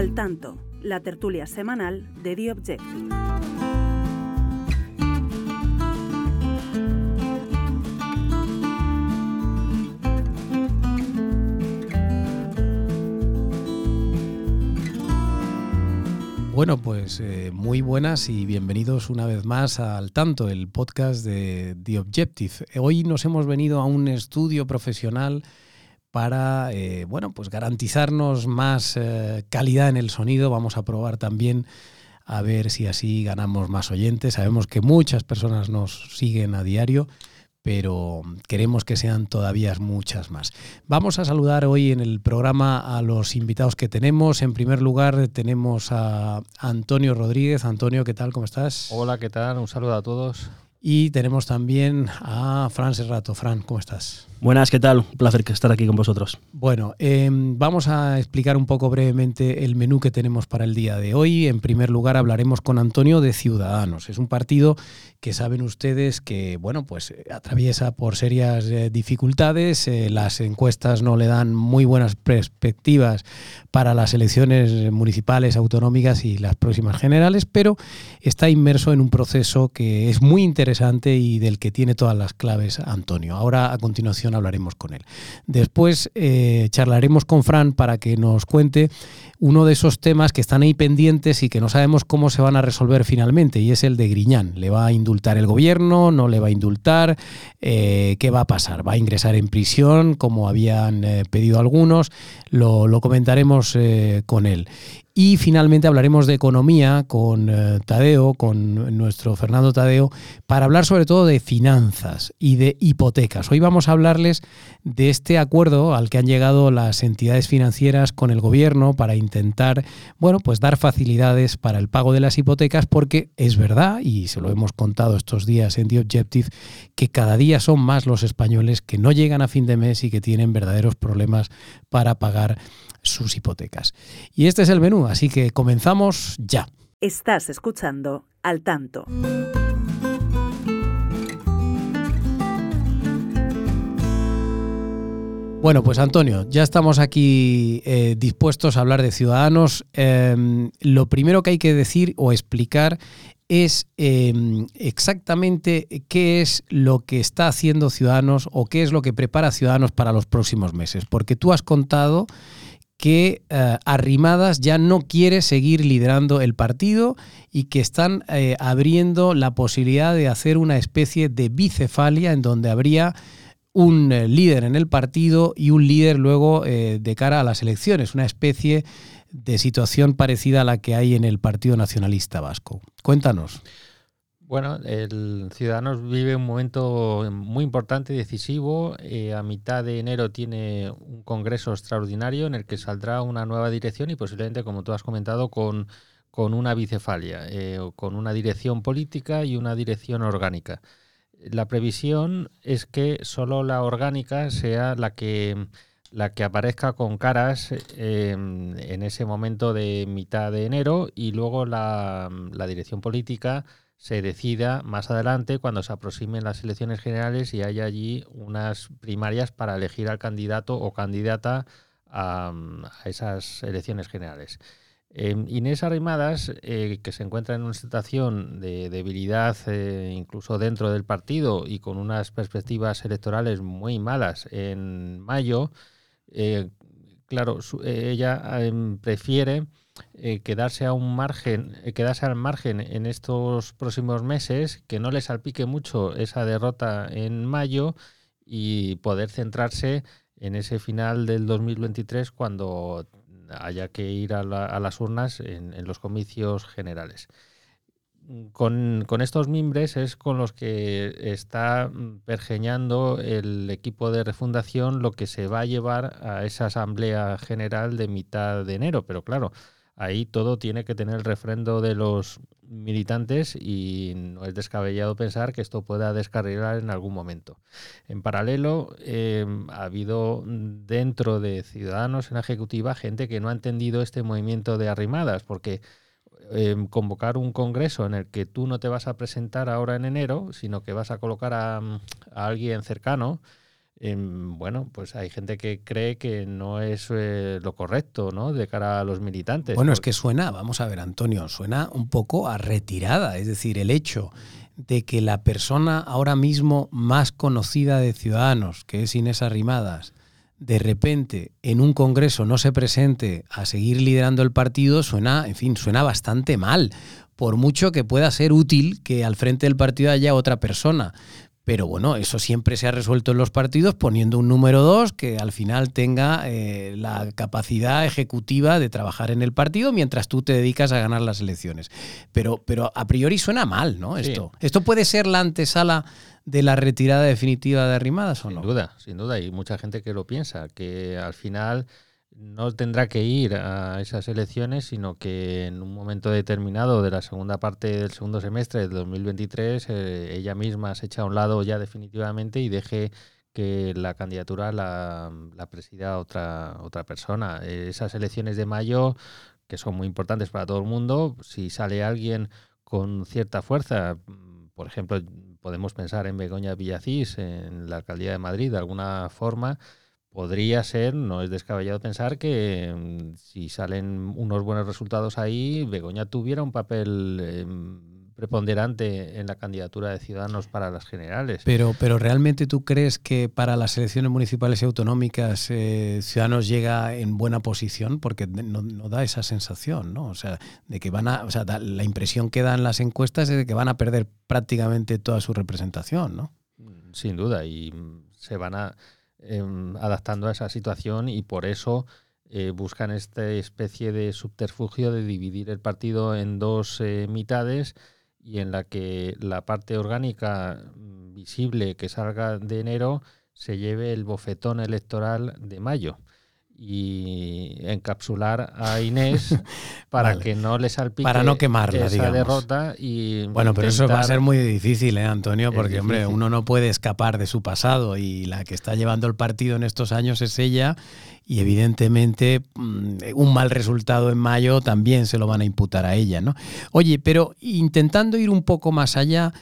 Al tanto, la tertulia semanal de The Objective. Bueno, pues eh, muy buenas y bienvenidos una vez más al Tanto, el podcast de The Objective. Hoy nos hemos venido a un estudio profesional para eh, bueno, pues garantizarnos más eh, calidad en el sonido. Vamos a probar también a ver si así ganamos más oyentes. Sabemos que muchas personas nos siguen a diario pero queremos que sean todavía muchas más. Vamos a saludar hoy en el programa a los invitados que tenemos. En primer lugar tenemos a Antonio Rodríguez. Antonio, ¿qué tal? ¿Cómo estás? Hola, ¿qué tal? Un saludo a todos. Y tenemos también a Fran Serrato. Fran, ¿cómo estás? Buenas, ¿qué tal? Un placer estar aquí con vosotros. Bueno, em, vamos a explicar un poco brevemente el menú que tenemos para el día de hoy. En primer lugar, hablaremos con Antonio de Ciudadanos. Es un partido que saben ustedes que, bueno, pues eh, atraviesa por serias eh, dificultades. Eh, las encuestas no le dan muy buenas perspectivas para las elecciones municipales, autonómicas y las próximas generales, pero está inmerso en un proceso que es muy interesante y del que tiene todas las claves Antonio. Ahora, a continuación, hablaremos con él. Después eh, charlaremos con Fran para que nos cuente uno de esos temas que están ahí pendientes y que no sabemos cómo se van a resolver finalmente, y es el de Griñán. ¿Le va a indultar el gobierno? ¿No le va a indultar? Eh, ¿Qué va a pasar? ¿Va a ingresar en prisión, como habían eh, pedido algunos? Lo, comentaremos con él. Y finalmente hablaremos de economía con eh, Tadeo, con nuestro Fernando Tadeo, para hablar sobre todo de finanzas y de hipotecas. Hoy vamos a hablarles de este acuerdo al que han llegado las entidades financieras con el gobierno para intentar, bueno, pues dar facilidades para el pago de las hipotecas, porque es verdad, y se lo hemos contado estos días en The Objective, que cada día son más los españoles que no llegan a fin de mes y que tienen verdaderos problemas para pagar sus hipotecas. Y este es el menú, así que comenzamos ya. Estás escuchando al tanto. Bueno, pues Antonio, ya estamos aquí eh, dispuestos a hablar de ciudadanos. Em, lo primero que hay que decir o explicar es em, exactamente qué es lo que está haciendo Ciudadanos o qué es lo que prepara Ciudadanos para los próximos meses. Porque tú has contado que eh, Arrimadas ya no quiere seguir liderando el partido y que están eh, abriendo la posibilidad de hacer una especie de bicefalia en donde habría un eh, líder en el partido y un líder luego de cara a las elecciones, una especie de situación parecida a la que hay en el Partido Nacionalista Vasco. Cuéntanos. Bueno, el Ciudadanos vive un momento muy importante, decisivo. Eh, a mitad de enero tiene un congreso extraordinario en el que saldrá una nueva dirección y posiblemente, como tú has comentado, con, con una bicefalia, eh, con una dirección política y una dirección orgánica. La previsión es que solo la orgánica sea la que la que aparezca con caras eh, en ese momento de mitad de enero y luego la, la dirección política se decida más adelante cuando se aproximen las elecciones generales y haya allí unas primarias para elegir al candidato o candidata a, esas elecciones generales. Eh, Inés Arrimadas, eh, que se encuentra en una situación de debilidad eh, incluso dentro del partido y con unas perspectivas electorales muy malas en mayo, claro, ella em, prefiere eh, quedarse a un margen, eh, quedarse al margen en estos próximos meses, que no le salpique mucho esa derrota en mayo y poder centrarse en ese final del 2023 cuando haya que ir a, las urnas en, los comicios generales. Con, con, estos mimbres es con los que está pergeñando el equipo de refundación lo que se va a llevar a esa asamblea general de mitad de enero. Pero claro, ahí todo tiene que tener el refrendo de los militantes y no es descabellado pensar que esto pueda descarrilar en algún momento. En paralelo, eh, ha habido dentro de Ciudadanos en la Ejecutiva gente que no ha entendido este movimiento de arrimadas, porque eh, convocar un congreso en el que tú no te vas a presentar ahora en enero, sino que vas a colocar a, a alguien cercano, em, bueno, pues hay gente que cree que no es eh, lo correcto, ¿no? De cara a los militantes. Bueno, es que suena, vamos a ver, Antonio, suena un poco a retirada. Es decir, el hecho de que la persona ahora mismo más conocida de Ciudadanos, que es Inés Arrimadas, de repente en un congreso no se presente a seguir liderando el partido, suena, en fin, suena bastante mal. Por mucho que pueda ser útil que al frente del partido haya otra persona. Pero bueno, eso siempre se ha resuelto en los partidos poniendo un número dos que al final tenga eh, la capacidad ejecutiva de trabajar en el partido mientras tú te dedicas a ganar las elecciones. Pero, pero a priori suena mal, ¿no? Esto, ¿Esto puede ser la antesala de la retirada definitiva de Arrimadas o no? Sin duda, sin duda. Hay mucha gente que lo piensa, que al final no tendrá que ir a esas elecciones, sino que en un momento determinado de la segunda parte del segundo semestre de 2023 eh, ella misma se echa a un lado ya definitivamente y deje que la candidatura la, presida otra, otra persona. esas elecciones de mayo, que son muy importantes para todo el mundo, si sale alguien con cierta fuerza, por ejemplo, podemos pensar en Begoña Villacís, en la alcaldía de Madrid, de alguna forma, podría ser, no es descabellado pensar que mm, si salen unos buenos resultados ahí, Begoña tuviera un papel em, preponderante en la candidatura de Ciudadanos para las generales. Pero, pero ¿realmente tú crees que para las elecciones municipales y autonómicas eh, Ciudadanos llega en buena posición? Porque no, da esa sensación, ¿no? O sea, de que van a, o sea, la impresión que dan las encuestas es de que van a perder prácticamente toda su representación, ¿no? Sin duda, y se van a Em, adaptando a esa situación y por eso eh, buscan esta especie de subterfugio de dividir el partido en dos eh, mitades y en la que la parte orgánica mm, visible que salga de enero se lleve el bofetón electoral de mayo y encapsular a Inés para que no le salpique para no quemarla, esa derrota y bueno pero eso va a ser muy difícil ¿eh, Antonio porque hombre uno no puede escapar de su pasado y la que está llevando el partido en estos años es ella y evidentemente mm, un mal resultado en mayo también se lo van a imputar a ella no oye pero intentando ir un poco más allá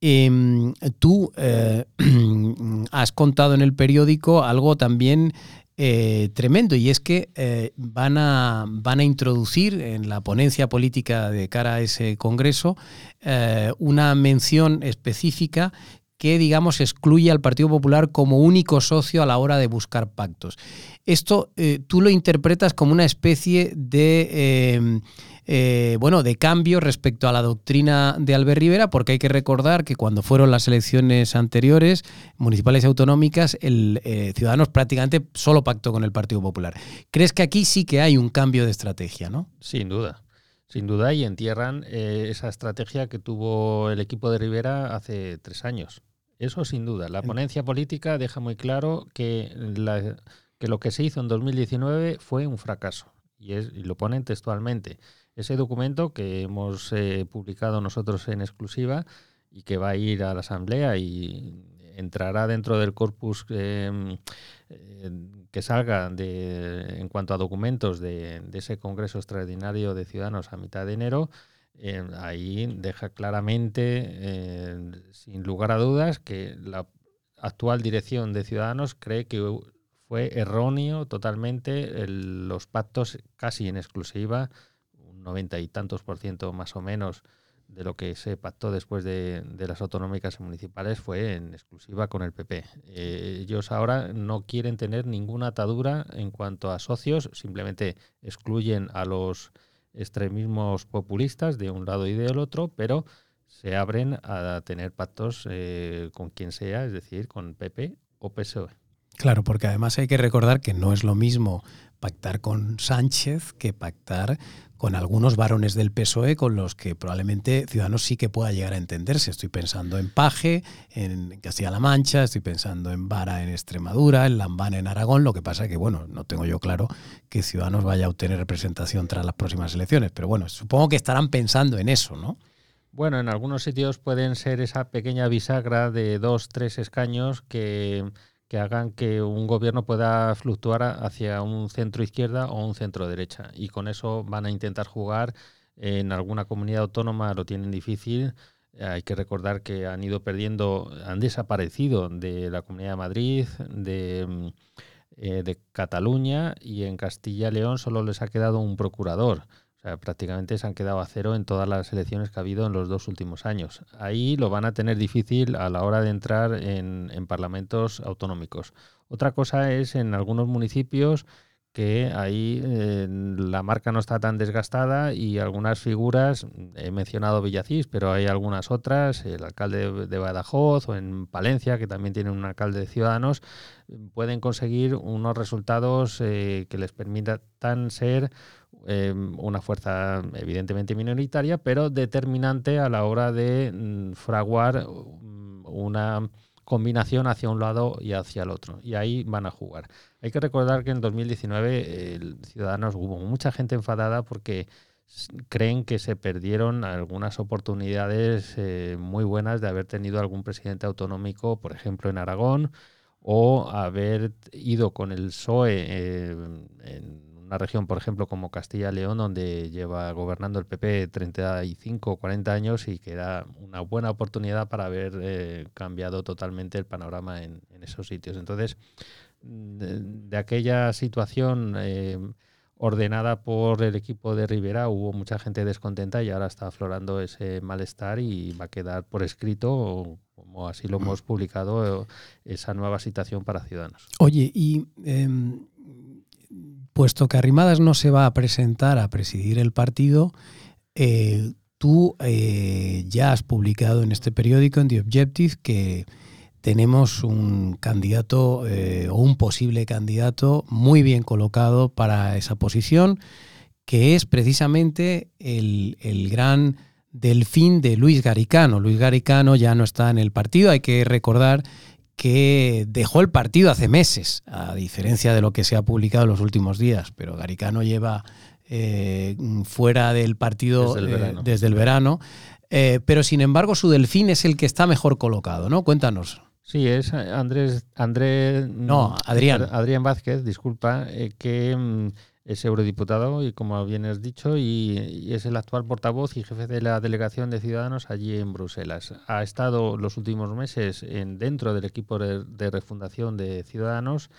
em, tú eh, has contado en el periódico algo también eh, tremendo. Y es que eh, van, a, van a introducir en la ponencia política de cara a ese Congreso eh, una mención específica que, digamos, excluye al Partido Popular como único socio a la hora de buscar pactos. Esto tú lo interpretas como una especie de eh, bueno, de cambio respecto a la doctrina de Albert Rivera, porque hay que recordar que cuando fueron las elecciones anteriores, municipales y autonómicas, el eh, Ciudadanos prácticamente solo pactó con el Partido Popular. ¿Crees que aquí sí que hay un cambio de estrategia, no? Sin duda. Sin duda, y entierran eh, esa estrategia que tuvo el equipo de Rivera hace tres años. Eso sin duda. La ponencia política deja muy claro que, que lo que se hizo en 2019 fue un fracaso. Y, es, y lo ponen textualmente. Ese documento que hemos eh, publicado nosotros en exclusiva y que va a ir a la Asamblea y entrará dentro del corpus em, eh, que salga de, en cuanto a documentos de, ese Congreso Extraordinario de Ciudadanos a mitad de enero, em, ahí deja claramente, em, sin lugar a dudas, que la actual dirección de Ciudadanos cree que fue erróneo totalmente los pactos casi en exclusiva 90 y tantos por ciento más o menos de lo que se pactó después de, las autonómicas y municipales fue en exclusiva con el PP. Eh, ellos ahora no quieren tener ninguna atadura en cuanto a socios, simplemente excluyen a los extremismos populistas de un lado y del otro, pero se abren a tener pactos eh, con quien sea, es decir, con PP o PSOE. Claro, porque además hay que recordar que no es lo mismo pactar con Sánchez que pactar con algunos varones del PSOE con los que probablemente Ciudadanos sí que pueda llegar a entenderse. Estoy pensando en Paje, en Castilla-La Mancha, estoy pensando en Vara en Extremadura, en Lambán en Aragón. Lo que pasa que, bueno, no tengo yo claro que Ciudadanos vaya a obtener representación tras las próximas elecciones, pero bueno, supongo que estarán pensando en eso, ¿no? Bueno, en algunos sitios pueden ser esa pequeña bisagra de dos, tres escaños que que hagan que un gobierno pueda fluctuar hacia un centro izquierda o un centro derecha. Y con eso van a intentar jugar. En alguna comunidad autónoma lo tienen difícil. Hay que recordar que han ido perdiendo, han desaparecido de la Comunidad de Madrid, de, mm, eh, de Cataluña y en Castilla y León solo les ha quedado un procurador. O sea, prácticamente se han quedado a cero en todas las elecciones que ha habido en los dos últimos años. Ahí lo van a tener difícil a la hora de entrar en, en parlamentos autonómicos. Otra cosa es en algunos municipios que ahí eh, la marca no está tan desgastada y algunas figuras, he mencionado Villacís, pero hay algunas otras, el alcalde de Badajoz o en Palencia, que también tiene un alcalde de Ciudadanos, pueden conseguir unos resultados eh, que les permitan ser eh, una fuerza evidentemente minoritaria, pero determinante a la hora de mm, fraguar mm, una combinación hacia un lado y hacia el otro. Y ahí van a jugar. Hay que recordar que en 2019 el Ciudadanos hubo mucha gente enfadada porque creen que se perdieron algunas oportunidades eh, muy buenas de haber tenido algún presidente autonómico, por ejemplo, en Aragón, o haber ido con el PSOE eh, en una región, por ejemplo, como Castilla-León, donde lleva gobernando el PP 35 o 40 años y que era una buena oportunidad para haber eh, cambiado totalmente el panorama en, esos sitios. Entonces, de, aquella situación eh, ordenada por el equipo de Rivera, hubo mucha gente descontenta y ahora está aflorando ese malestar y va a quedar por escrito, como así lo hemos publicado, esa nueva situación para Ciudadanos. Oye, y em, puesto que Arrimadas no se va a presentar a presidir el partido, eh, tú eh, ya has publicado en este periódico, en The Objective, que tenemos un candidato eh, o un posible candidato muy bien colocado para esa posición, que es precisamente el, el gran delfín de Luis Garicano. Luis Garicano ya no está en el partido, hay que recordar que dejó el partido hace meses, a diferencia de lo que se ha publicado en los últimos días, pero Garicano lleva eh, fuera del partido desde el verano, eh, eh, pero sin embargo su delfín es el que está mejor colocado, ¿no? Cuéntanos. Sí, es Andrés, Andrés, no, Adrián, Adrián Vázquez, disculpa, que mm, es eurodiputado y como bien has dicho y, es el actual portavoz y jefe de la delegación de Ciudadanos allí en Bruselas. Ha estado los últimos meses en, dentro del equipo de, refundación de Ciudadanos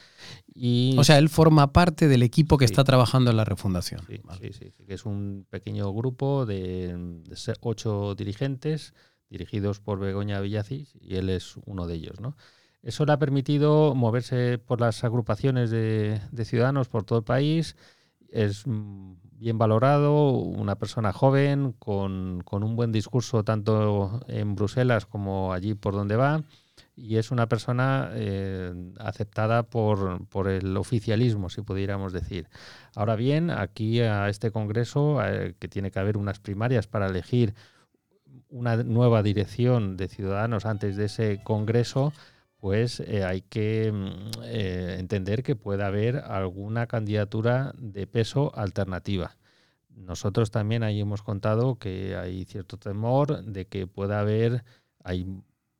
y o sea él forma parte del equipo que está trabajando en la refundación. Sí, sí, sí, que es un pequeño grupo de, ocho dirigentes dirigidos por Begoña Villacís y él es uno de ellos, ¿no? Eso le ha permitido moverse por las agrupaciones de, de ciudadanos por todo el país, es mm, bien valorado, una persona joven, con, un buen discurso tanto en Bruselas como allí por donde va, y es una persona eh, aceptada por, por, el oficialismo, si pudiéramos decir. Ahora bien, aquí a este Congreso, eh, que tiene que haber unas primarias para elegir una nueva dirección de ciudadanos antes de ese Congreso, pues eh, hay que mm, eh, entender que puede haber alguna candidatura de peso alternativa. Nosotros también ahí hemos contado que hay cierto temor de que pueda haber, hay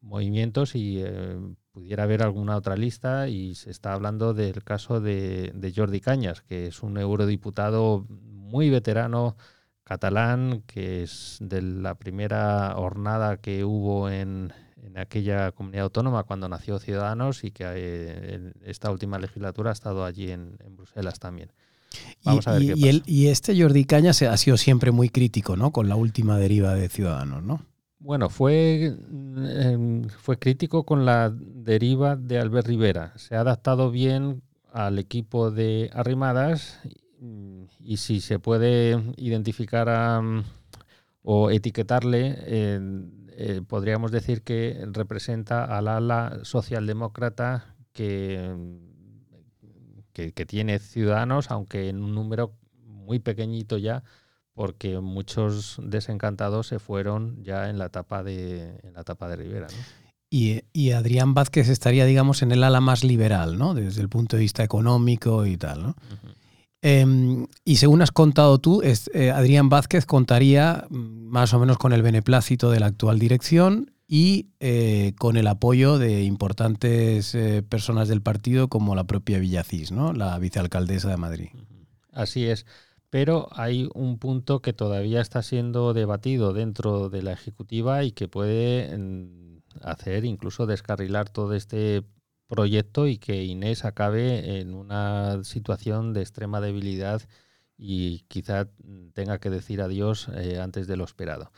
movimientos y eh, pudiera haber alguna otra lista y se está hablando del caso de, de Jordi Cañas, que es un eurodiputado muy veterano catalán, que es de la primera jornada que hubo en, en aquella comunidad autónoma cuando nació Ciudadanos y que eh, en esta última legislatura ha estado allí en, Bruselas también. Vamos y, a ver qué pasa. y este Jordi Cañas ha sido siempre muy crítico ¿no? con la última deriva de Ciudadanos, ¿no? Bueno, fue, em, fue crítico con la deriva de Albert Rivera. Se ha adaptado bien al equipo de Arrimadas y, si se puede identificar o etiquetarle, eh, podríamos decir que representa al ala socialdemócrata que, que, tiene ciudadanos, aunque en un número muy pequeñito ya, porque muchos desencantados se fueron ya en la etapa de, en la etapa de Rivera. Y, Adrián Vázquez estaría, digamos, en el ala más liberal, ¿no? Desde el punto de vista económico y tal, ¿no? Em, y según has contado tú, eh, Adrián Vázquez contaría mm, más o menos con el beneplácito de la actual dirección y eh, con el apoyo de importantes eh, personas del partido como la propia Villacís, ¿no? la vicealcaldesa de Madrid. Así es. pero hay un punto que todavía está siendo debatido dentro de la Ejecutiva y que puede mm, hacer incluso descarrilar todo este proyecto y que Inés acabe en una situación de extrema debilidad y quizá tenga que decir adiós eh, antes de lo esperado.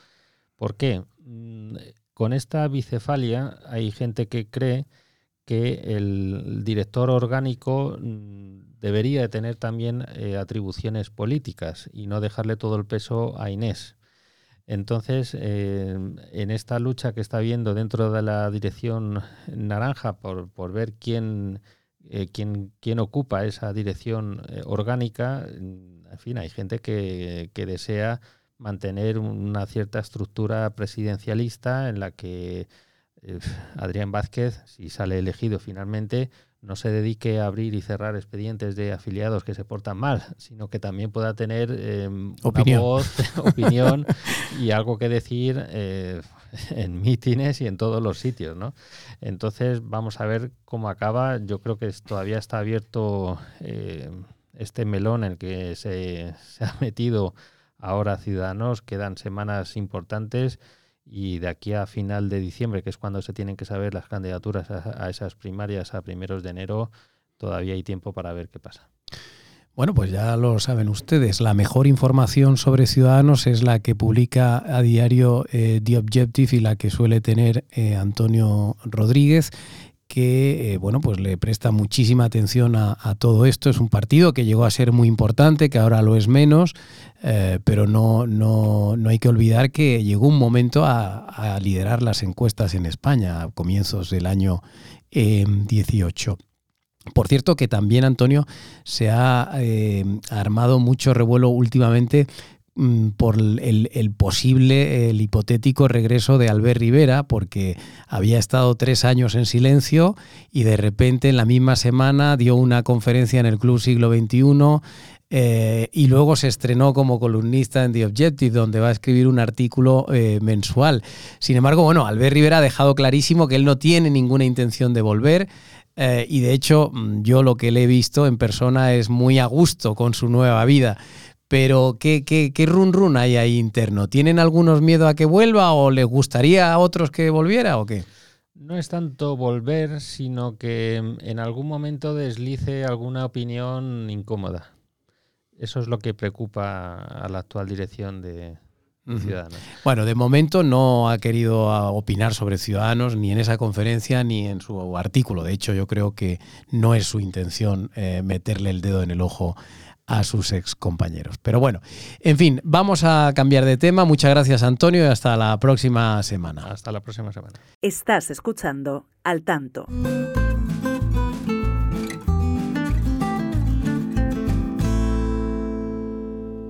¿Por qué? Mm, con esta bicefalia hay gente que cree que el director orgánico mm, debería tener también eh, atribuciones políticas y no dejarle todo el peso a Inés. Entonces, eh, en esta lucha que está habiendo dentro de la dirección naranja por, ver quién, eh, quién, quién, ocupa esa dirección orgánica, en fin, hay gente que, que desea mantener una cierta estructura presidencialista en la que eh, Adrián Vázquez, si sale elegido finalmente, no se dedique a abrir y cerrar expedientes de afiliados que se portan mal, sino que también pueda tener em, opinión. voz, opinión y algo que decir eh, en mítines y en todos los sitios. ¿no? Entonces vamos a ver cómo acaba. Yo creo que todavía está abierto eh, este melón en el que se, se ha metido ahora Ciudadanos, quedan semanas importantes y de aquí a final de diciembre, que es cuando se tienen que saber las candidaturas a, esas primarias a primeros de enero, todavía hay tiempo para ver qué pasa. Bueno, pues ya lo saben ustedes, la mejor información sobre Ciudadanos es la que publica a diario eh, The Objective y la que suele tener eh, Antonio Rodríguez que eh, bueno, pues le presta muchísima atención a, todo esto. Es un partido que llegó a ser muy importante, que ahora lo es menos, eh, pero no, no, no, hay que olvidar que llegó un momento a, liderar las encuestas en España a comienzos del año 18. Eh, Por cierto que también, Antonio, se ha armado mucho revuelo últimamente por el, posible, el hipotético regreso de Albert Rivera, porque había estado tres años en silencio y de repente en la misma semana dio una conferencia en el Club Siglo XXI eh, y luego se estrenó como columnista en The Objective, donde va a escribir un artículo eh, mensual. Sin embargo, bueno, Albert Rivera ha dejado clarísimo que él no tiene ninguna intención de volver. Eh, y de hecho, mm, yo lo que le he visto en persona es muy a gusto con su nueva vida. Pero ¿qué, qué, qué run run hay ahí interno? ¿Tienen algunos miedo a que vuelva o les gustaría a otros que volviera o qué? No es tanto volver, sino que en algún momento deslice alguna opinión incómoda. Eso es lo que preocupa a la actual dirección de, Ciudadanos. Bueno, de momento no ha querido opinar sobre Ciudadanos ni en esa conferencia ni en su artículo. De hecho, yo creo que no es su intención eh, meterle el dedo en el ojo a sus ex compañeros. Pero bueno, en fin, vamos a cambiar de tema. Muchas gracias Antonio y hasta la próxima semana. Hasta la próxima semana. Estás escuchando al tanto.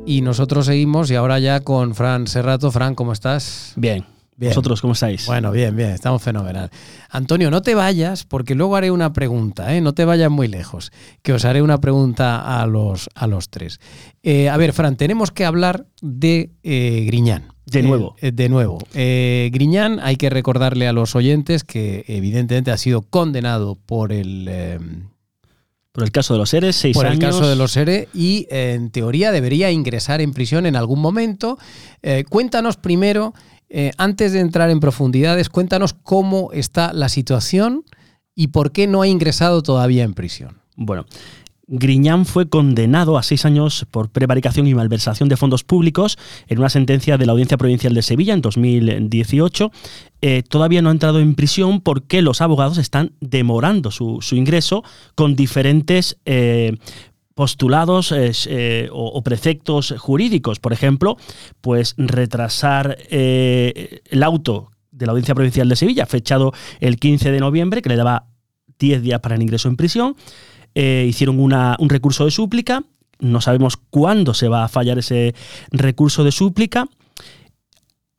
Y nosotros seguimos y ahora ya con Fran Serrato. Fran, ¿cómo estás? Bien. ¿Vosotros cómo estáis? Bueno, bien, bien, estamos fenomenal. Antonio, no te vayas porque luego haré una pregunta, ¿eh? no te vayas muy lejos, que os haré una pregunta a los, a los tres. Eh, a ver, Fran, tenemos que hablar de eh, Griñán. De nuevo. Eh, de nuevo. Griñán, hay que recordarle a los oyentes que evidentemente ha sido condenado por el... por el caso de los seres, seis por años. Por el caso de los seres y en teoría debería ingresar en prisión en algún momento. cuéntanos primero eh, antes de entrar en profundidades, cuéntanos cómo está la situación y por qué no ha ingresado todavía en prisión. Bueno, Griñán fue condenado a seis años por prevaricación y malversación de fondos públicos en una sentencia de la Audiencia Provincial de Sevilla en 2018. Eh, todavía no ha entrado en prisión porque los abogados están demorando su, ingreso con diferentes eh, postulados eh, o, preceptos jurídicos. Por ejemplo, pues retrasar eh, el auto de la Audiencia Provincial de Sevilla, fechado el 15 de noviembre, que le daba 10 días para el ingreso en prisión. Eh, hicieron un recurso de súplica. No sabemos cuándo se va a fallar ese recurso de súplica.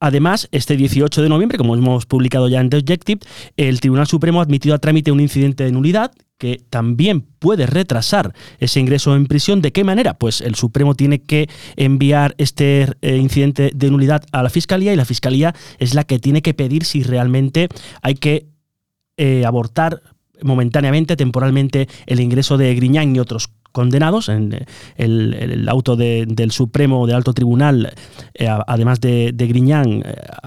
Además, este 18 de noviembre, como hemos publicado ya en The Objective, el Tribunal Supremo ha admitido a trámite un incidente de nulidad que también puede retrasar ese ingreso en prisión. ¿De qué manera? Pues el Supremo tiene que enviar este eh, incidente de nulidad a la Fiscalía y la Fiscalía es la que tiene que pedir si realmente hay que eh, abortar momentáneamente, temporalmente, el ingreso de Griñán y otros condenados. En, el, auto del Supremo, del Alto Tribunal, además de, Griñán,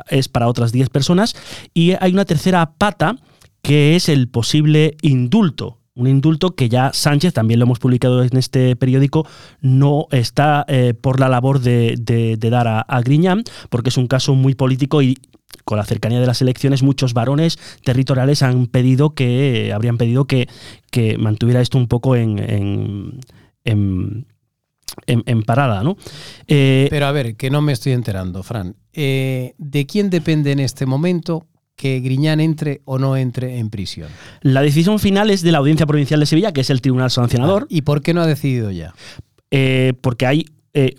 es para otras 10 personas. Y hay una tercera pata que es el posible indulto un indulto que ya Sánchez, también lo hemos publicado en este periódico, no está eh, por la labor de, dar a, Griñán, porque es un caso muy político y con la cercanía de las elecciones, muchos varones territoriales han pedido que, habrían pedido que, que mantuviera esto un poco en, en, en parada, ¿no? Eh, Pero a ver, que no me estoy enterando, Fran. Eh, ¿De quién depende en este momento que Griñán entre o no entre en prisión? La decisión final es de la Audiencia Provincial de Sevilla, que es el tribunal sancionador. Ah, ¿Y por qué no ha decidido ya? Eh, porque hay,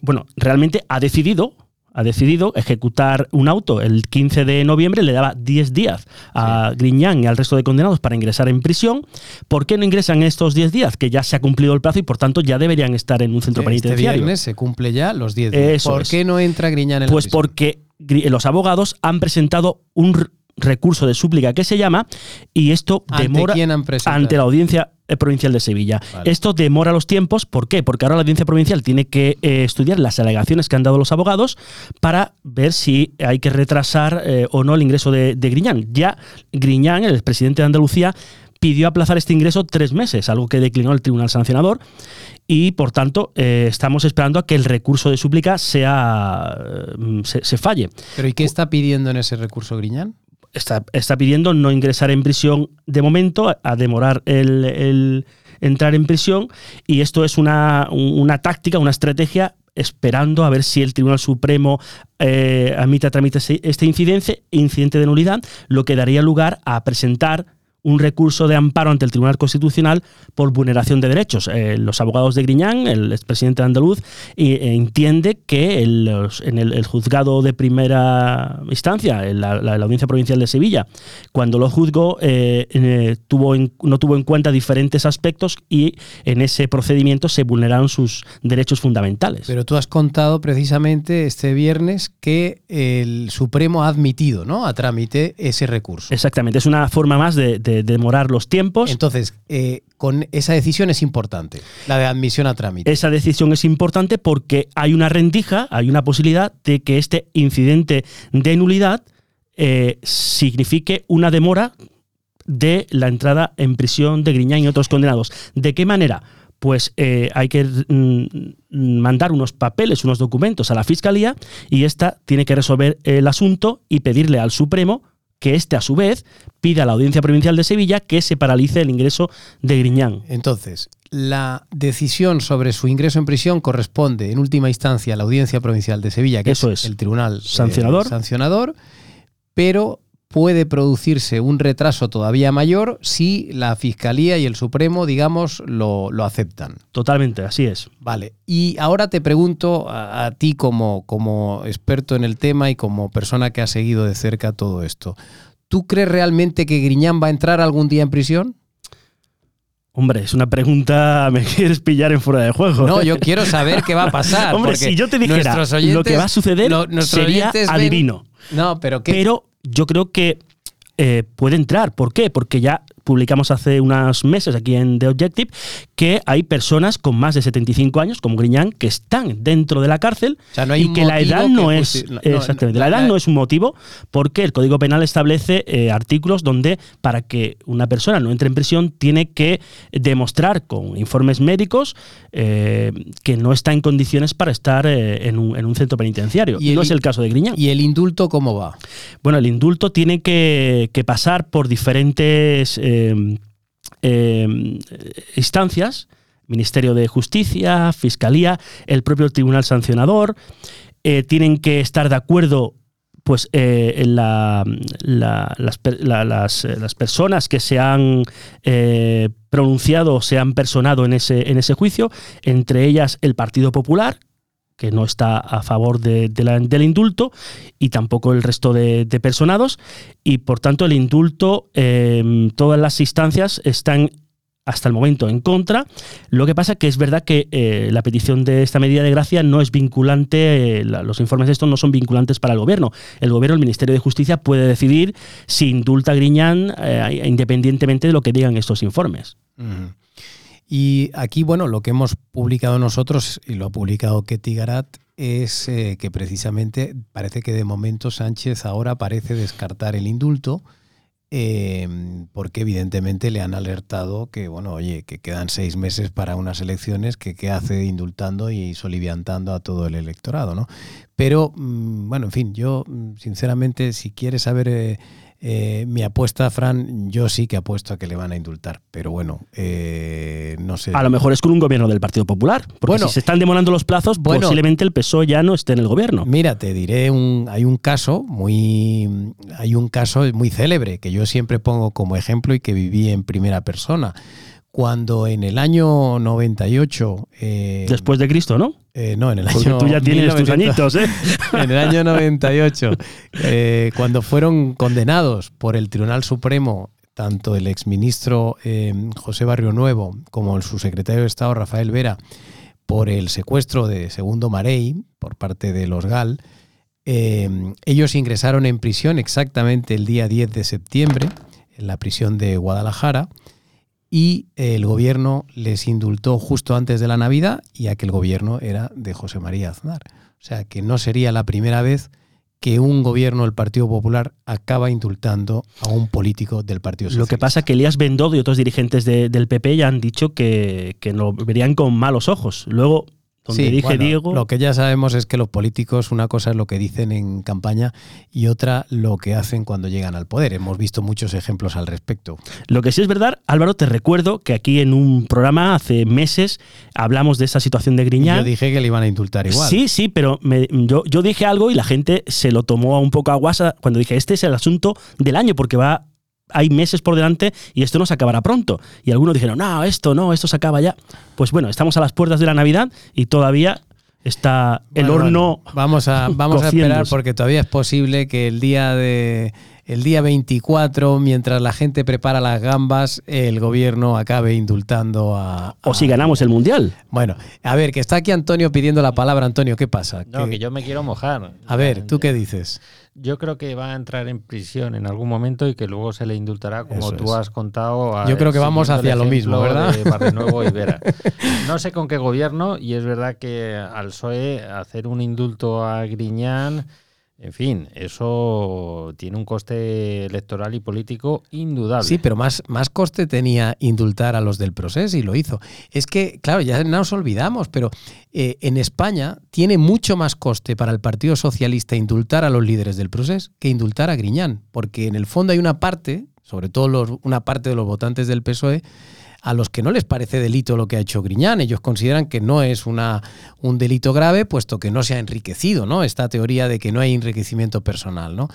bueno, realmente ha decidido, ha decidido ejecutar un auto el 15 de noviembre, le daba 10 días a Griñán y al resto de condenados para ingresar en prisión. ¿Por qué no ingresan estos 10 días? Que ya se ha cumplido el plazo y por tanto ya deberían estar en un centro este penitenciario. Este viernes se cumple ya los 10 días. ¿Por qué no entra Griñán en Pues la porque los abogados han presentado un recurso de súplica que se llama y esto demora ante la audiencia provincial de Sevilla. Esto demora los tiempos, ¿por qué? Porque ahora la audiencia provincial tiene que eh, estudiar las alegaciones que han dado los abogados para ver si hay que retrasar eh, o no el ingreso de, Griñán. Ya Griñán, el presidente de Andalucía, pidió aplazar este ingreso tres meses, algo que declinó el tribunal sancionador, y por tanto estamos esperando a que el recurso de súplica sea se, se, falle. ¿Pero y qué está pidiendo en ese recurso Griñán? Está, pidiendo no ingresar en prisión de momento, a, demorar el, entrar en prisión, y esto es una, táctica, una estrategia esperando a ver si el Tribunal Supremo eh, admite a trámite este incidente, incidente de nulidad, lo que daría lugar a presentar un recurso de amparo ante el Tribunal Constitucional por vulneración de derechos. Eh, los abogados de Griñán, el expresidente andaluz, eh, entiende que en el, juzgado de primera instancia, en la, audiencia provincial de Sevilla, cuando lo juzgó, eh, tuvo no tuvo en cuenta diferentes aspectos y en ese procedimiento se vulneraron sus derechos fundamentales. Pero tú has contado precisamente este viernes que el Supremo ha admitido ¿no? a trámite ese recurso. Exactamente, es una forma más de demorar los tiempos. Entonces, eh, con esa decisión es importante, la de admisión a trámite. Esa decisión es importante porque hay una rendija, hay una posibilidad de que este incidente de nulidad eh, signifique una demora de la entrada en prisión de Griñán y otros condenados. ¿De qué manera? Pues eh, hay que mm, mandar unos papeles, unos documentos a la Fiscalía y esta tiene que resolver el asunto y pedirle al Supremo que éste a su vez pida a la Audiencia Provincial de Sevilla que se paralice el ingreso de Griñán. Entonces, la decisión sobre su ingreso en prisión corresponde en última instancia a la Audiencia Provincial de Sevilla, que es, el tribunal eh, sancionador. sancionador, pero puede producirse un retraso todavía mayor si la Fiscalía y el Supremo, digamos, lo, aceptan. Totalmente, así es. Vale, y ahora te pregunto a, ti como, como experto en el tema y como persona que ha seguido de cerca todo esto. ¿Tú crees realmente que Griñán va a entrar algún día en prisión? Hombre, es una pregunta, me quieres pillar en fuera de juego. No, yo quiero saber qué va a pasar. Hombre, si yo te dijera lo que va a suceder, sería adivino. No, pero ¿qué? Pero yo creo que eh, puede entrar. ¿Por qué? Porque ya publicamos hace unos meses aquí en The Objective que hay personas con más de 75 años, como Griñán, que están dentro de la cárcel y que la edad no es exactamente, la, edad no es un motivo porque el Código Penal establece eh, artículos donde para que una persona no entre en prisión tiene que demostrar con informes médicos eh, que no está en condiciones para estar eh, en, un, centro penitenciario. Y no es el caso de Griñán. ¿Y el indulto cómo va? Bueno, el indulto tiene que, que pasar por diferentes Em, em, instancias, Ministerio de Justicia, Fiscalía, el propio Tribunal Sancionador, eh, tienen que estar de acuerdo pues eh, en la, las, las, personas que se han eh, pronunciado, se han personado en ese, en ese juicio, entre ellas el Partido Popular, que no está a favor de, del indulto y tampoco el resto de, personados y por tanto el indulto em, todas las instancias están hasta el momento en contra. Lo que pasa que es verdad que eh, la petición de esta medida de gracia no es vinculante, eh, los informes de estos no son vinculantes para el gobierno. El gobierno, el Ministerio de Justicia puede decidir si indulta a Griñán eh, independientemente de lo que digan estos informes. Y aquí, bueno, lo que hemos publicado nosotros, y lo ha publicado Ketty Garat, es eh, que precisamente parece que de momento Sánchez ahora parece descartar el indulto, eh, porque evidentemente le han alertado que, bueno, oye, que quedan seis meses para unas elecciones, que qué hace indultando y soliviantando a todo el electorado, ¿no? Pero, mm, bueno, en fin, yo, mm, sinceramente, si quieres saber... Eh, eh, mi apuesta, Fran, yo sí que apuesto a que le van a indultar, pero bueno, eh, no sé. A lo mejor es con un gobierno del Partido Popular, porque Bueno. si se están demorando los plazos, Bueno. posiblemente el PSOE ya no esté en el gobierno. Mira, te diré un, hay un caso muy, hay un caso muy célebre que yo siempre pongo como ejemplo y que viví en primera persona. Cuando en el año 98, eh, Después de Cristo, ¿no? eh, no, en el Porque año tú ya tienes tus 1900, añitos, ¿eh? en el año 98, eh, cuando fueron condenados por el Tribunal Supremo, tanto el exministro eh, José Barrio Nuevo como el subsecretario de Estado Rafael Vera, por el secuestro de Segundo Marey por parte de los GAL, eh, ellos ingresaron en prisión exactamente el día 10 de septiembre, en la prisión de Guadalajara, y el gobierno les indultó justo antes de la Navidad y aquel gobierno era de José María Aznar. O sea que no sería la primera vez que un gobierno del Partido Popular acaba indultando a un político del Partido Lo Socialista. que pasa es que Elías Bendodo y otros dirigentes de- del PP ya han dicho que, que lo verían con malos ojos. Luego, donde Sí, dije bueno, Diego, Lo que ya sabemos es que los políticos, una cosa es lo que dicen en campaña y otra lo que hacen cuando llegan al poder. Hemos visto muchos ejemplos al respecto. Lo que sí es verdad, Álvaro, te recuerdo que aquí en un programa hace meses hablamos de esta situación de Griñán. yo dije que le iban a indultar igual. Sí, sí, pero me- yo, yo dije algo y la gente se lo tomó un poco a guasa cuando dije, este es el asunto del año porque va hay meses por delante y esto no se acabará pronto. Y algunos dijeron, no, esto no, esto se acaba ya. Pues bueno, estamos a las puertas de la Navidad y todavía está el Bueno, horno bueno, vamos a, vamos a esperar porque todavía es posible que el día de el día 24, mientras la gente prepara las gambas, el gobierno acabe indultando a. o a- si ganamos el Mundial. Bueno, a ver, que está aquí Antonio pidiendo la palabra. Antonio, ¿qué pasa? No, ¿Qué- que yo me quiero mojar. A ver, ¿tú qué dices? Yo creo que va a entrar en prisión en algún momento y que luego se le indultará, como Eso tú es. has contado. a- Yo creo que vamos hacia lo mismo, ¿verdad? de Barrionuevo y Vera. No sé con qué gobierno, y es verdad que al PSOE hacer un indulto a Griñán, en fin, eso tiene un coste electoral y político indudable. Sí, pero más, más coste tenía indultar a los del proceso y lo hizo. Es que, claro, ya nos olvidamos, pero eh, en España tiene mucho más coste para el Partido Socialista indultar a los líderes del proceso que indultar a Griñán, porque en el fondo hay una parte, sobre todo los- una parte de los votantes del PSOE, a los que no les parece delito lo que ha hecho Griñán. Ellos consideran que no es una, un delito grave, puesto que no se ha enriquecido, ¿no? Esta teoría de que no hay enriquecimiento personal, ¿no?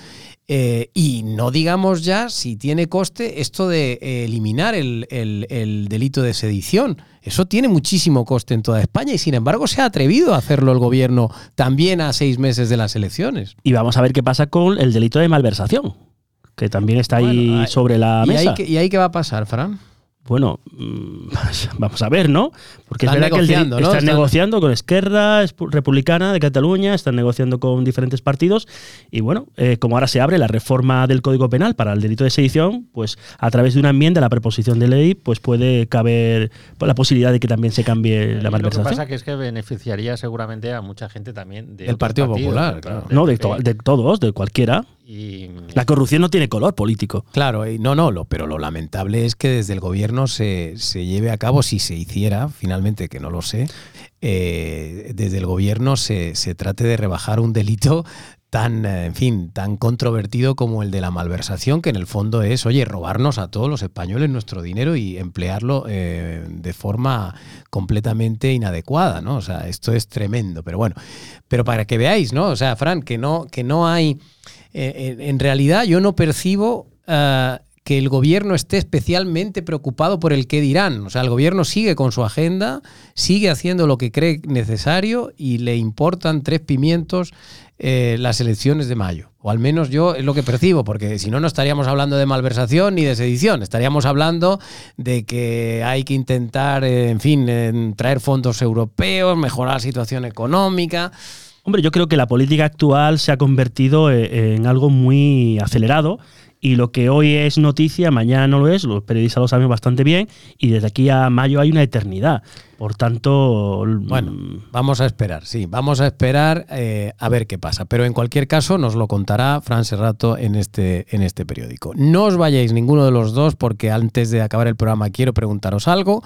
Eh, y no digamos ya si tiene coste esto de eh, eliminar el, el- el delito de sedición. Eso tiene muchísimo coste en toda España y sin embargo se ha atrevido a hacerlo el gobierno también a seis meses de las elecciones. Y vamos a ver qué pasa con el delito de malversación, que también está ahí Bueno, sobre la ¿Y mesa. ahí, ¿Y ahí qué va a pasar, Fran? Bueno, mm, vamos a ver, ¿no? Porque Están es verdad que el de- negociando, ¿no? están Están- negociando con Esquerra es- Republicana de Cataluña, están negociando con diferentes partidos y bueno, eh, como ahora se abre la reforma del Código Penal para el delito de sedición, pues a través de una enmienda a la preposición de ley, pues puede caber la posibilidad de que también se cambie Y la Lo que malversación. pasa que es que beneficiaría seguramente a mucha gente también de Del otros Partido partidos, Popular, claro. No, de, to- de todos, de cualquiera. Y, La corrupción no tiene color político. Claro, y no, no, lo, pero lo lamentable es que desde el gobierno se, se lleve a cabo, si se hiciera, finalmente, que no lo sé, eh, desde el gobierno se, se trate de rebajar un delito tan, eh, en fin, tan controvertido como el de la malversación, que en el fondo es, oye, robarnos a todos los españoles nuestro dinero y emplearlo eh, de forma completamente inadecuada, ¿no? O sea, esto es tremendo, pero bueno, pero para que veáis, ¿no? O sea, Fran, que no, que no hay, eh, en, realidad yo no percibo ah, que el gobierno esté especialmente preocupado por el qué dirán. O sea, el gobierno sigue con su agenda, sigue haciendo lo que cree necesario y le importan tres pimientos eh, las elecciones de mayo. O al menos yo es lo que percibo, porque si no, no estaríamos hablando de malversación ni de sedición. Estaríamos hablando de que hay que intentar, eh, en fin, traer fondos europeos, mejorar la situación económica. Hombre, yo creo que la política actual se ha convertido eh, en algo muy acelerado Y lo que hoy es noticia, mañana no lo es, los periodistas lo saben bastante bien, y desde aquí a mayo hay una eternidad. Por tanto, Bueno, mm, vamos a esperar, sí, vamos a esperar eh, a ver qué pasa. Pero en cualquier caso nos lo contará Fran Serrato en este, en este periódico. No os vayáis ninguno de los dos porque antes de acabar el programa quiero preguntaros algo,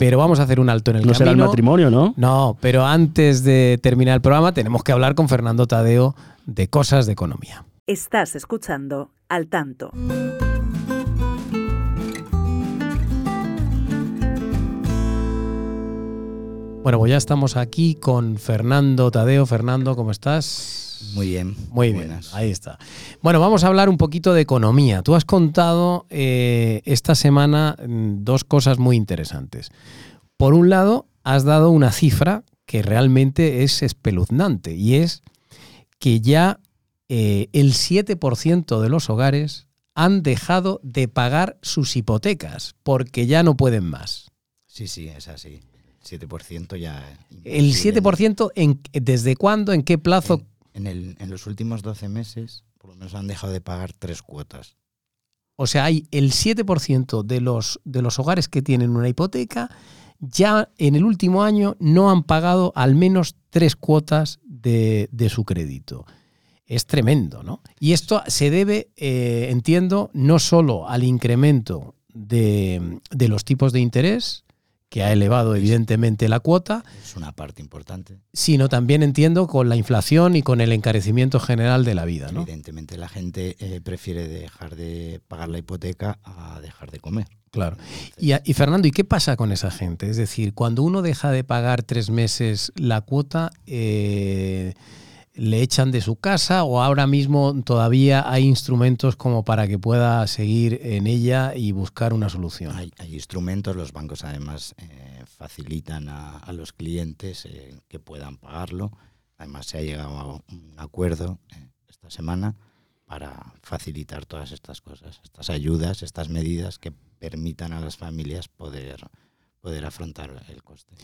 pero vamos a hacer un alto en el no será el camino. matrimonio, ¿no? No, pero antes de terminar el programa tenemos que hablar con Fernando Tadeo de cosas de economía. Estás escuchando Al Tanto. Bueno, pues ya estamos aquí con Fernando Tadeo. Fernando, ¿cómo estás? Muy bien. Muy bien, buenas. ahí está. Bueno, vamos a hablar un poquito de economía. Tú has contado eh, esta semana mm, dos cosas muy interesantes. Por un lado, has dado una cifra que realmente es espeluznante y es que ya eh, el 7% de los hogares han dejado de pagar sus hipotecas porque ya no pueden más. Sí, sí, es así. 7% ya. El imposible. 7%, en, ¿desde cuándo? ¿En qué plazo? En, el, en los últimos 12 meses, por lo menos han dejado de pagar tres cuotas. O sea, hay el 7% de los, de los hogares que tienen una hipoteca ya en el último año no han pagado al menos tres cuotas de, de su crédito. Es tremendo, ¿no? Y esto se debe, eh, entiendo, no solo al incremento de, de los tipos de interés, que ha elevado evidentemente la cuota, Es una parte importante. sino también entiendo con la inflación y con el encarecimiento general de la vida, ¿no? Evidentemente la gente eh, prefiere dejar de pagar la hipoteca a dejar de comer. Claro. Y, y, Fernando, ¿y qué pasa con esa gente? Es decir, cuando uno deja de pagar tres meses la cuota, eh, ¿le echan de su casa o ahora mismo todavía hay instrumentos como para que pueda seguir en ella y buscar una solución? Hay, instrumentos, los bancos además eh, facilitan a, a los clientes eh, que puedan pagarlo. Además se ha llegado a un acuerdo eh, esta semana para facilitar todas estas cosas, estas ayudas, estas medidas que permitan a las familias poder, poder afrontar el coste.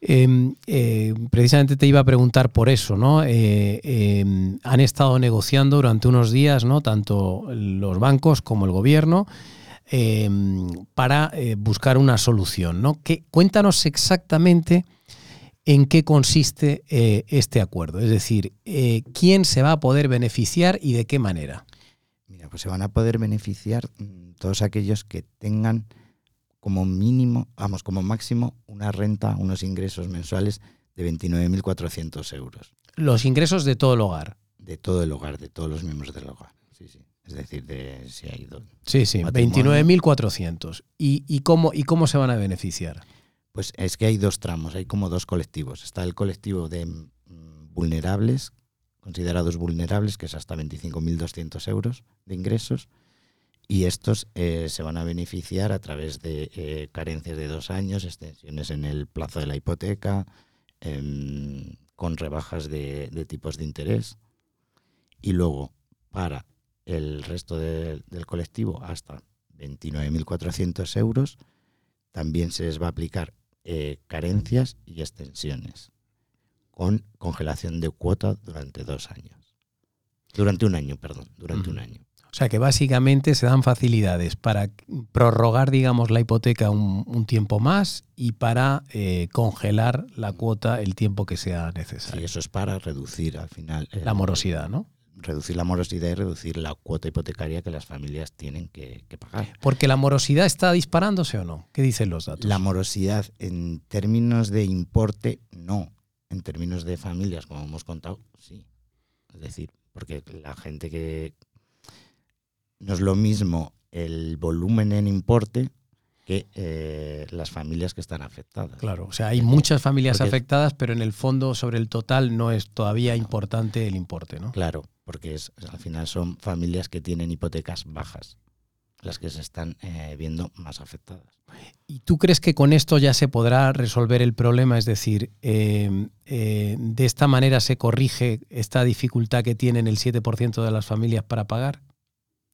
Eh, eh, precisamente te iba a preguntar por eso, ¿no? Eh, eh, han estado negociando durante unos días, ¿no? Tanto los bancos como el gobierno. eh, para eh, buscar una solución, ¿no? ¿Qué- cuéntanos exactamente en qué consiste este acuerdo, es decir, quién se va a poder beneficiar y de qué manera. Mira, pues se van a poder beneficiar mm, todos aquellos que tengan como mínimo, vamos, como máximo, una renta, unos ingresos mensuales de 29.400 euros Los ingresos de todo el hogar. de todo el hogar, de todos los miembros del hogar. Sí, sí. Es decir, de si hay dos. Sí, sí, Matrimonio. 29.400. ¿Y, y, cómo, ¿Y cómo se van a beneficiar? Pues es que hay dos tramos, hay como dos colectivos. Está el colectivo de mm, vulnerables, considerados vulnerables, que es hasta 25.200 euros de ingresos, y estos eh, se van a beneficiar a través de eh, carencias de dos años, extensiones en el plazo de la hipoteca, em, con rebajas de, de tipos de interés. Y luego, para el resto de- del colectivo, hasta 29.400 euros, también se les va a aplicar eh, carencias y extensiones con congelación de cuota durante dos años. Durante un año, perdón, durante un año. O sea que básicamente se dan facilidades para prorrogar, digamos, la hipoteca un, un tiempo más y para eh, congelar la cuota el tiempo que sea Sí, necesario. eso es para reducir al final La morosidad, ¿no? Reducir la morosidad y reducir la cuota hipotecaria que las familias tienen que, que pagar. Porque la morosidad está disparándose o no. ¿Qué dicen los datos? La morosidad en términos de importe, no. En términos de familias, como hemos contado, sí. Es decir, porque la gente que... No es lo mismo el volumen en importe que eh, las familias que están afectadas. Claro, o sea, hay muchas familias Porque- afectadas, pero en el fondo, sobre el total, no es todavía importante el importe, ¿no? Claro, porque es, al final son familias que tienen hipotecas bajas las que se están eh, viendo más afectadas. ¿Y tú crees que con esto ya se podrá resolver el problema? Es decir, eh, eh, de esta manera se corrige esta dificultad que tienen el 7% de las familias para pagar.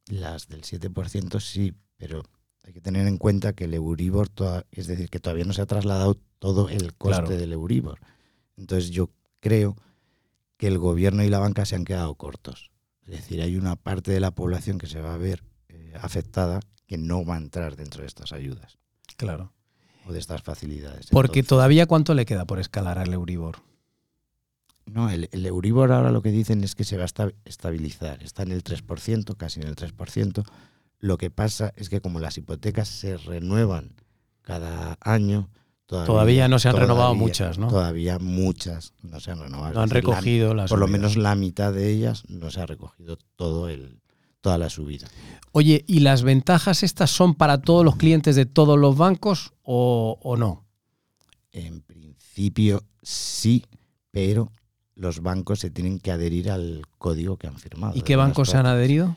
Las del 7% sí, pero hay que tener en cuenta que el Euribor, toda- es decir, que todavía no se ha trasladado todo el coste Claro. del Euribor. Entonces yo creo que el gobierno y la banca se han quedado cortos. Es decir, hay una parte de la población que se va a ver afectada que no va a entrar dentro de estas ayudas Claro. o de estas facilidades. Porque Entonces, todavía cuánto le queda por escalar al Euribor. No, el, el Euribor ahora lo que dicen es que se va a esta- estabilizar. Está en el 3%, casi en el 3%. Lo que pasa es que como las hipotecas se renuevan cada año, todavía, Todavía no se han renovado muchas, ¿no? Todavía muchas no se han renovado. No han la- recogido las por lo menos la mitad de ellas no se ha recogido todo el, toda la subida. Oye, ¿y las ventajas estas son para todos los clientes de todos los bancos o, o no? En principio sí, pero los bancos se tienen que adherir al código que han firmado. ¿Y qué bancos se han adherido?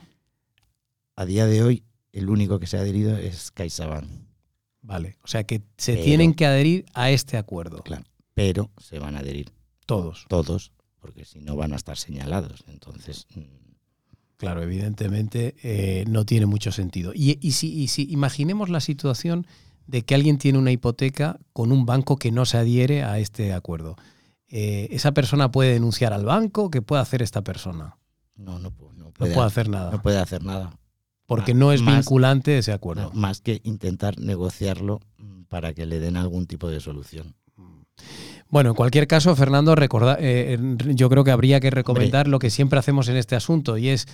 A día de hoy, el único que se ha adherido es CaixaBank, Vale, o sea que se Pero- tienen que adherir a este acuerdo, claro, pero se van a adherir todos. todos, porque si no van a estar señalados. Entonces, mm, Claro, evidentemente eh, no tiene mucho sentido. Y, y si, y si imaginemos la situación de que alguien tiene una hipoteca con un banco que no se adhiere a este acuerdo. Eh, ¿Esa persona puede denunciar al banco? ¿Qué puede hacer esta persona? no, no, no No puede, puede hacer nada. no puede hacer nada. porque no es más- vinculante ese acuerdo. no, más que intentar negociarlo mm, para que le den algún tipo de solución. Bueno, en cualquier caso, Fernando, recorda- eh, yo creo que habría que recomendar lo que siempre hacemos en este asunto y es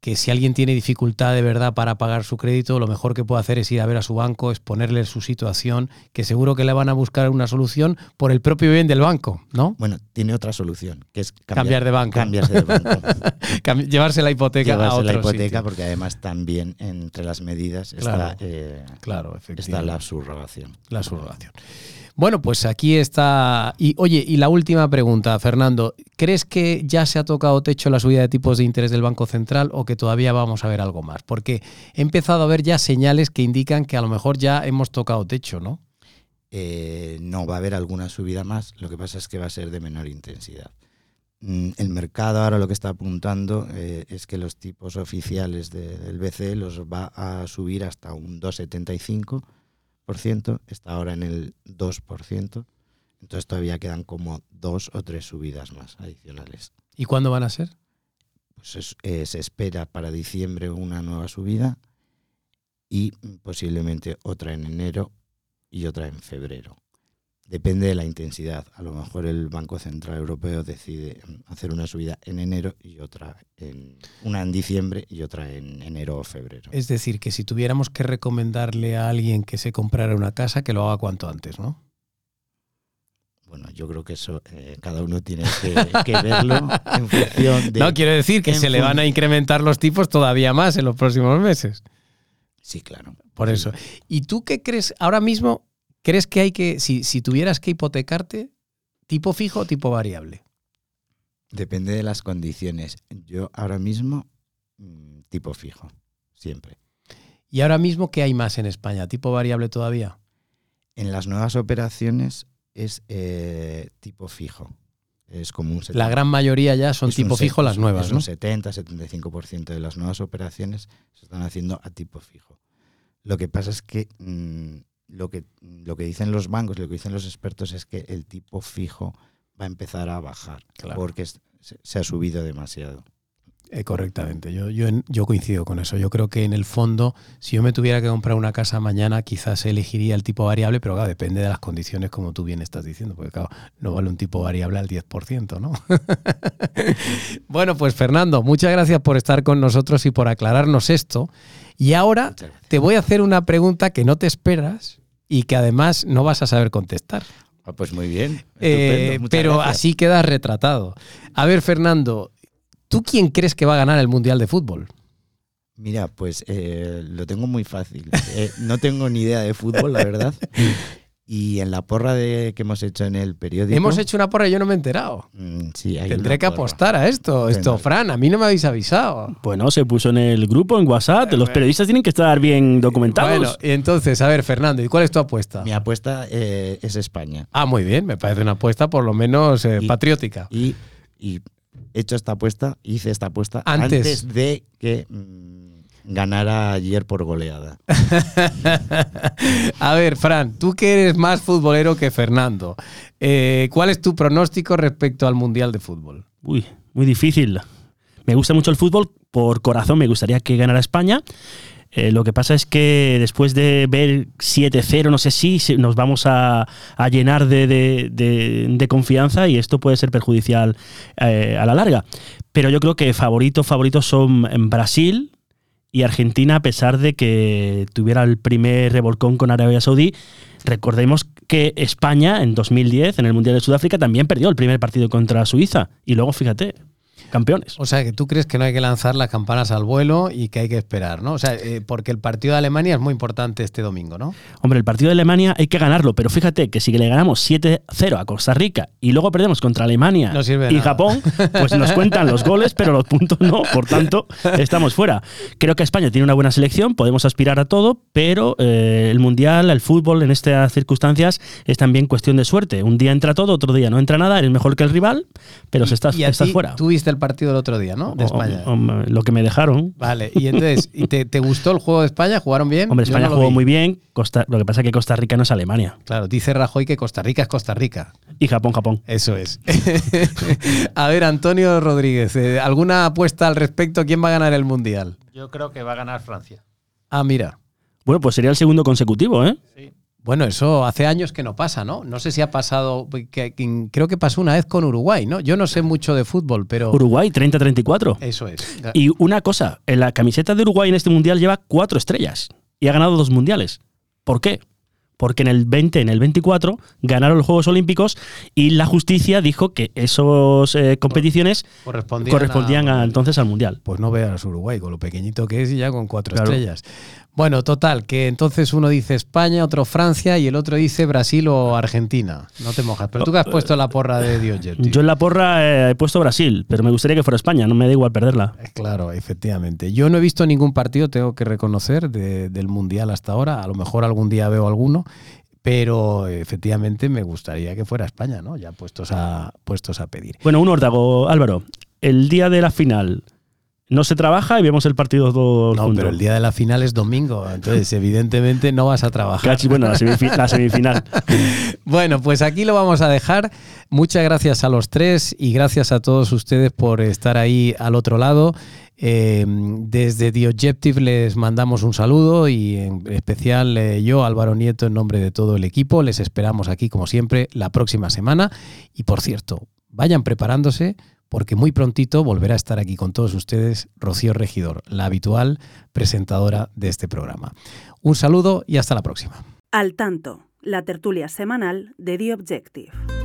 que si alguien tiene dificultad de verdad para pagar su crédito, lo mejor que puede hacer es ir a ver a su banco, exponerle su situación, que seguro que le van a buscar una solución por el propio bien del banco, ¿no? Bueno, tiene otra solución, que es Cambiar, de banco, cambiarse de banco. Llevarse la hipoteca a Llevarse otro la hipoteca, sitio. porque además también entre las medidas Claro, está, eh, Claro, está efectivamente. la subrogación. La subrogación. Bueno, pues aquí está. Y oye, y la última pregunta, Fernando. ¿Crees que ya se ha tocado techo la subida de tipos de interés del Banco Central o que todavía vamos a ver algo más? Porque he empezado a ver ya señales que indican que a lo mejor ya hemos tocado techo, ¿no? Eh, no, va a haber alguna subida más, lo que pasa es que va a ser de menor intensidad. Mm, El mercado ahora lo que está apuntando eh, es que los tipos oficiales de- del BCE los va a subir hasta un 2,75%, está ahora en el 2%, entonces todavía quedan como dos o tres subidas más adicionales. ¿Y cuándo van a ser? Pues es- eh, se espera para diciembre una nueva subida y posiblemente otra en enero y otra en febrero. Depende de la intensidad. A lo mejor el Banco Central Europeo decide hacer una subida en enero y otra en una en diciembre y otra en enero o febrero. Es decir, que si tuviéramos que recomendarle a alguien que se comprara una casa, que lo haga cuanto antes, ¿no? Bueno, yo creo que eso eh, cada uno tiene que, que verlo en función de. No, quiero decir que se le van a incrementar los tipos todavía más en los próximos meses. Sí, claro. Por eso. ¿Y tú qué crees ahora mismo? ¿Crees que hay que, si, si tuvieras que hipotecarte, tipo fijo o tipo variable? Depende de las condiciones. Yo ahora mismo, mm, tipo fijo, siempre. ¿Y ahora mismo qué hay más en España? ¿Tipo variable todavía? En las nuevas operaciones es eh, tipo fijo. Es como un La 70. gran mayoría ya son es tipo fijo las es un- nuevas, es ¿no? un 70-75% de las nuevas operaciones se están haciendo a tipo fijo. Lo que pasa es que mm, lo que lo que dicen los bancos, lo que dicen los expertos es que el tipo fijo va a empezar a bajar Claro. porque es- se, se ha subido demasiado. Eh, correctamente, yo, yo, yo coincido con eso. Yo creo que en el fondo, si yo me tuviera que comprar una casa mañana, quizás elegiría el tipo variable, pero claro, depende de las condiciones, como tú bien estás diciendo, porque claro, no vale un tipo variable al 10%, ¿no? bueno, pues Fernando, muchas gracias por estar con nosotros y por aclararnos esto. Y ahora te voy a hacer una pregunta que no te esperas y que además no vas a saber contestar. Ah, pues muy bien. Eh, pero gracias. así quedas retratado. A ver, Fernando, ¿tú quién crees que va a ganar el Mundial de Fútbol? Mira, pues eh, lo tengo muy fácil. Eh, no tengo ni idea de fútbol, la verdad. Y en la porra de, que hemos hecho en el periódico. Hemos hecho una porra y yo no me he enterado. Mm, sí, hay Tendré que porra. apostar a esto. Esto, Venga. Fran, a mí no me habéis avisado. Bueno, se puso en el grupo, en WhatsApp. Los periodistas tienen que estar bien documentados. Bueno, y entonces, a ver, Fernando, ¿y cuál es tu apuesta? Mi apuesta eh, es España. Ah, muy bien, me parece una apuesta por lo menos eh, Y- patriótica. Y, y he hecho esta apuesta, hice esta apuesta Antes. antes, de que mm, ganara ayer por goleada. a ver, Fran, tú que eres más futbolero que Fernando, eh, ¿cuál es tu pronóstico respecto al Mundial de Fútbol? Uy, muy difícil. Me gusta mucho el fútbol, por corazón me gustaría que ganara España. Eh, lo que pasa es que después de ver 7-0, no sé si nos vamos a, llenar de, confianza y esto puede ser perjudicial eh, a la larga. Pero yo creo que favoritos, favoritos son Brasil y Argentina, a pesar de que tuviera el primer revolcón con Arabia Saudí. Recordemos que España en 2010, en el Mundial de Sudáfrica, también perdió el primer partido contra Suiza. Y luego, fíjate, campeones. O sea, que tú crees que no hay que lanzar las campanas al vuelo y que hay que esperar, ¿no? O sea, eh, porque el partido de Alemania es muy importante este domingo, ¿no? Hombre, el partido de Alemania hay que ganarlo, pero fíjate que si le ganamos 7-0 a Costa Rica y luego perdemos contra Alemania y Japón, pues nos cuentan los goles, pero los puntos no, por tanto, estamos fuera. Creo que España tiene una buena selección, podemos aspirar a todo, pero eh, el Mundial, el fútbol en estas circunstancias es también cuestión de suerte. Un día entra todo, otro día no entra nada, eres mejor que el rival, pero se estás, estás fuera. ¿Tú viste el partido del otro día, ¿no? De España. lo que me dejaron. Vale, y entonces, ¿y te, gustó el juego de España? ¿Jugaron bien? Hombre, España jugó muy bien. Costa, lo que pasa es que Costa Rica no es Alemania. Claro, dice Rajoy que Costa Rica es Costa Rica. Y Japón, Japón. Eso es. a ver, Antonio Rodríguez, eh, ¿alguna apuesta al respecto? ¿Quién va a ganar el Mundial? Yo creo que va a ganar Francia. Ah, mira. Bueno, pues sería el segundo consecutivo, ¿eh? Sí. Bueno, eso hace años que no pasa, ¿no? No sé si ha pasado, creo que pasó una vez con Uruguay, ¿no? Yo no sé mucho de fútbol, pero... Uruguay, 30-34. Eso es. Y una cosa, en la camiseta de Uruguay en este mundial lleva cuatro estrellas y ha ganado dos mundiales. ¿Por qué? Porque en el 20, en el 24, ganaron los Juegos Olímpicos y la justicia dijo que esas eh, competiciones correspondían, entonces al mundial. Pues no veas Uruguay, con lo pequeñito que es y ya con cuatro estrellas. Bueno, total, que entonces uno dice España, otro Francia y el otro dice Brasil o Argentina. No te mojas. Pero tú que has puesto la porra de Dios Yo en la porra eh, he puesto Brasil, pero me gustaría que fuera España, no me da igual perderla. Eh, claro, efectivamente. Yo no he visto ningún partido, tengo que reconocer, del Mundial hasta ahora. A lo mejor algún día veo alguno. Pero efectivamente me gustaría que fuera España, ¿no? Ya puestos a, puestos a pedir. Bueno, un órdago, Álvaro. El día de la final, no se trabaja y vemos el partido todo No, pero el día de la final es domingo, entonces evidentemente no vas a trabajar. bueno, la, semifinal. bueno, pues aquí lo vamos a dejar. Muchas gracias a los tres y gracias a todos ustedes por estar ahí al otro lado. Eh, desde The Objective les mandamos un saludo y en especial eh, yo, Álvaro Nieto, en nombre de todo el equipo, les esperamos aquí como siempre la próxima semana. Y por cierto, vayan preparándose porque muy prontito volverá a estar aquí con todos ustedes Rocío Regidor, la habitual presentadora de este programa. Un saludo y hasta la próxima. Al tanto, la tertulia semanal de The Objective.